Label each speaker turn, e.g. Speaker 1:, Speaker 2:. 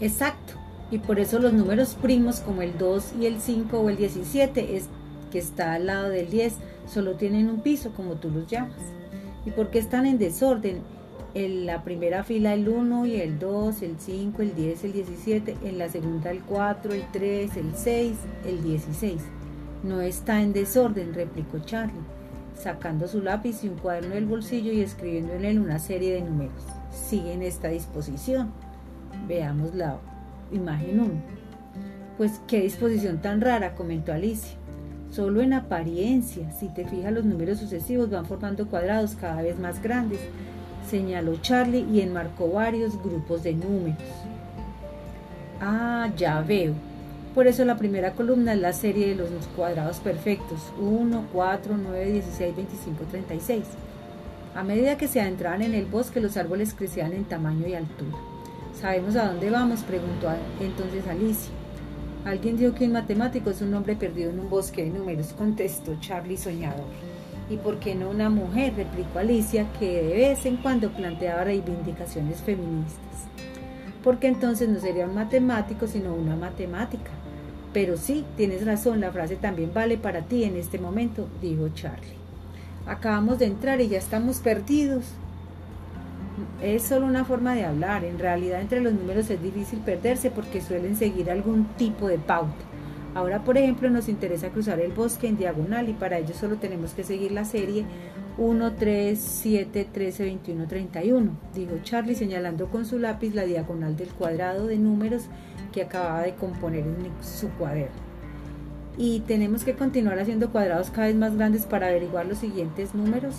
Speaker 1: Exacto. Y por eso los números primos como el 2 y el 5 o el 17 es que está al lado del 10 solo tienen un piso como tú los llamas. ¿Y por qué están en desorden? En la primera fila el 1 y el 2, el 5, el 10, el 17, en la segunda el 4, el 3, el 6, el 16. No está en desorden, replicó Charlie, sacando su lápiz y un cuaderno del bolsillo y escribiendo en él una serie de números. Sigue en esta disposición. Veamos la imagen 1. Pues qué disposición tan rara, comentó Alicia. Solo en apariencia, si te fijas los números sucesivos van formando cuadrados cada vez más grandes, señaló Charlie y enmarcó varios grupos de números. Ah, ya veo. Por eso la primera columna es la serie de los cuadrados perfectos, 1, 4, 9, 16, 25, 36. A medida que se adentraban en el bosque, los árboles crecían en tamaño y altura. ¿Sabemos a dónde vamos? preguntó entonces Alicia. Alguien dijo que un matemático es un hombre perdido en un bosque de números, contestó Charlie soñador. ¿Y por qué no una mujer? replicó Alicia, que de vez en cuando planteaba reivindicaciones feministas. Porque entonces no sería un matemático, sino una matemática. Pero sí, tienes razón, la frase también vale para ti en este momento, dijo Charlie. Acabamos de entrar y ya estamos perdidos. Es solo una forma de hablar. En realidad entre los números es difícil perderse porque suelen seguir algún tipo de pauta. Ahora, por ejemplo, nos interesa cruzar el bosque en diagonal y para ello solo tenemos que seguir la serie 1, 3, 7, 13, 21, 31, dijo Charlie señalando con su lápiz la diagonal del cuadrado de números que acababa de componer en su cuaderno. Y tenemos que continuar haciendo cuadrados cada vez más grandes para averiguar los siguientes números.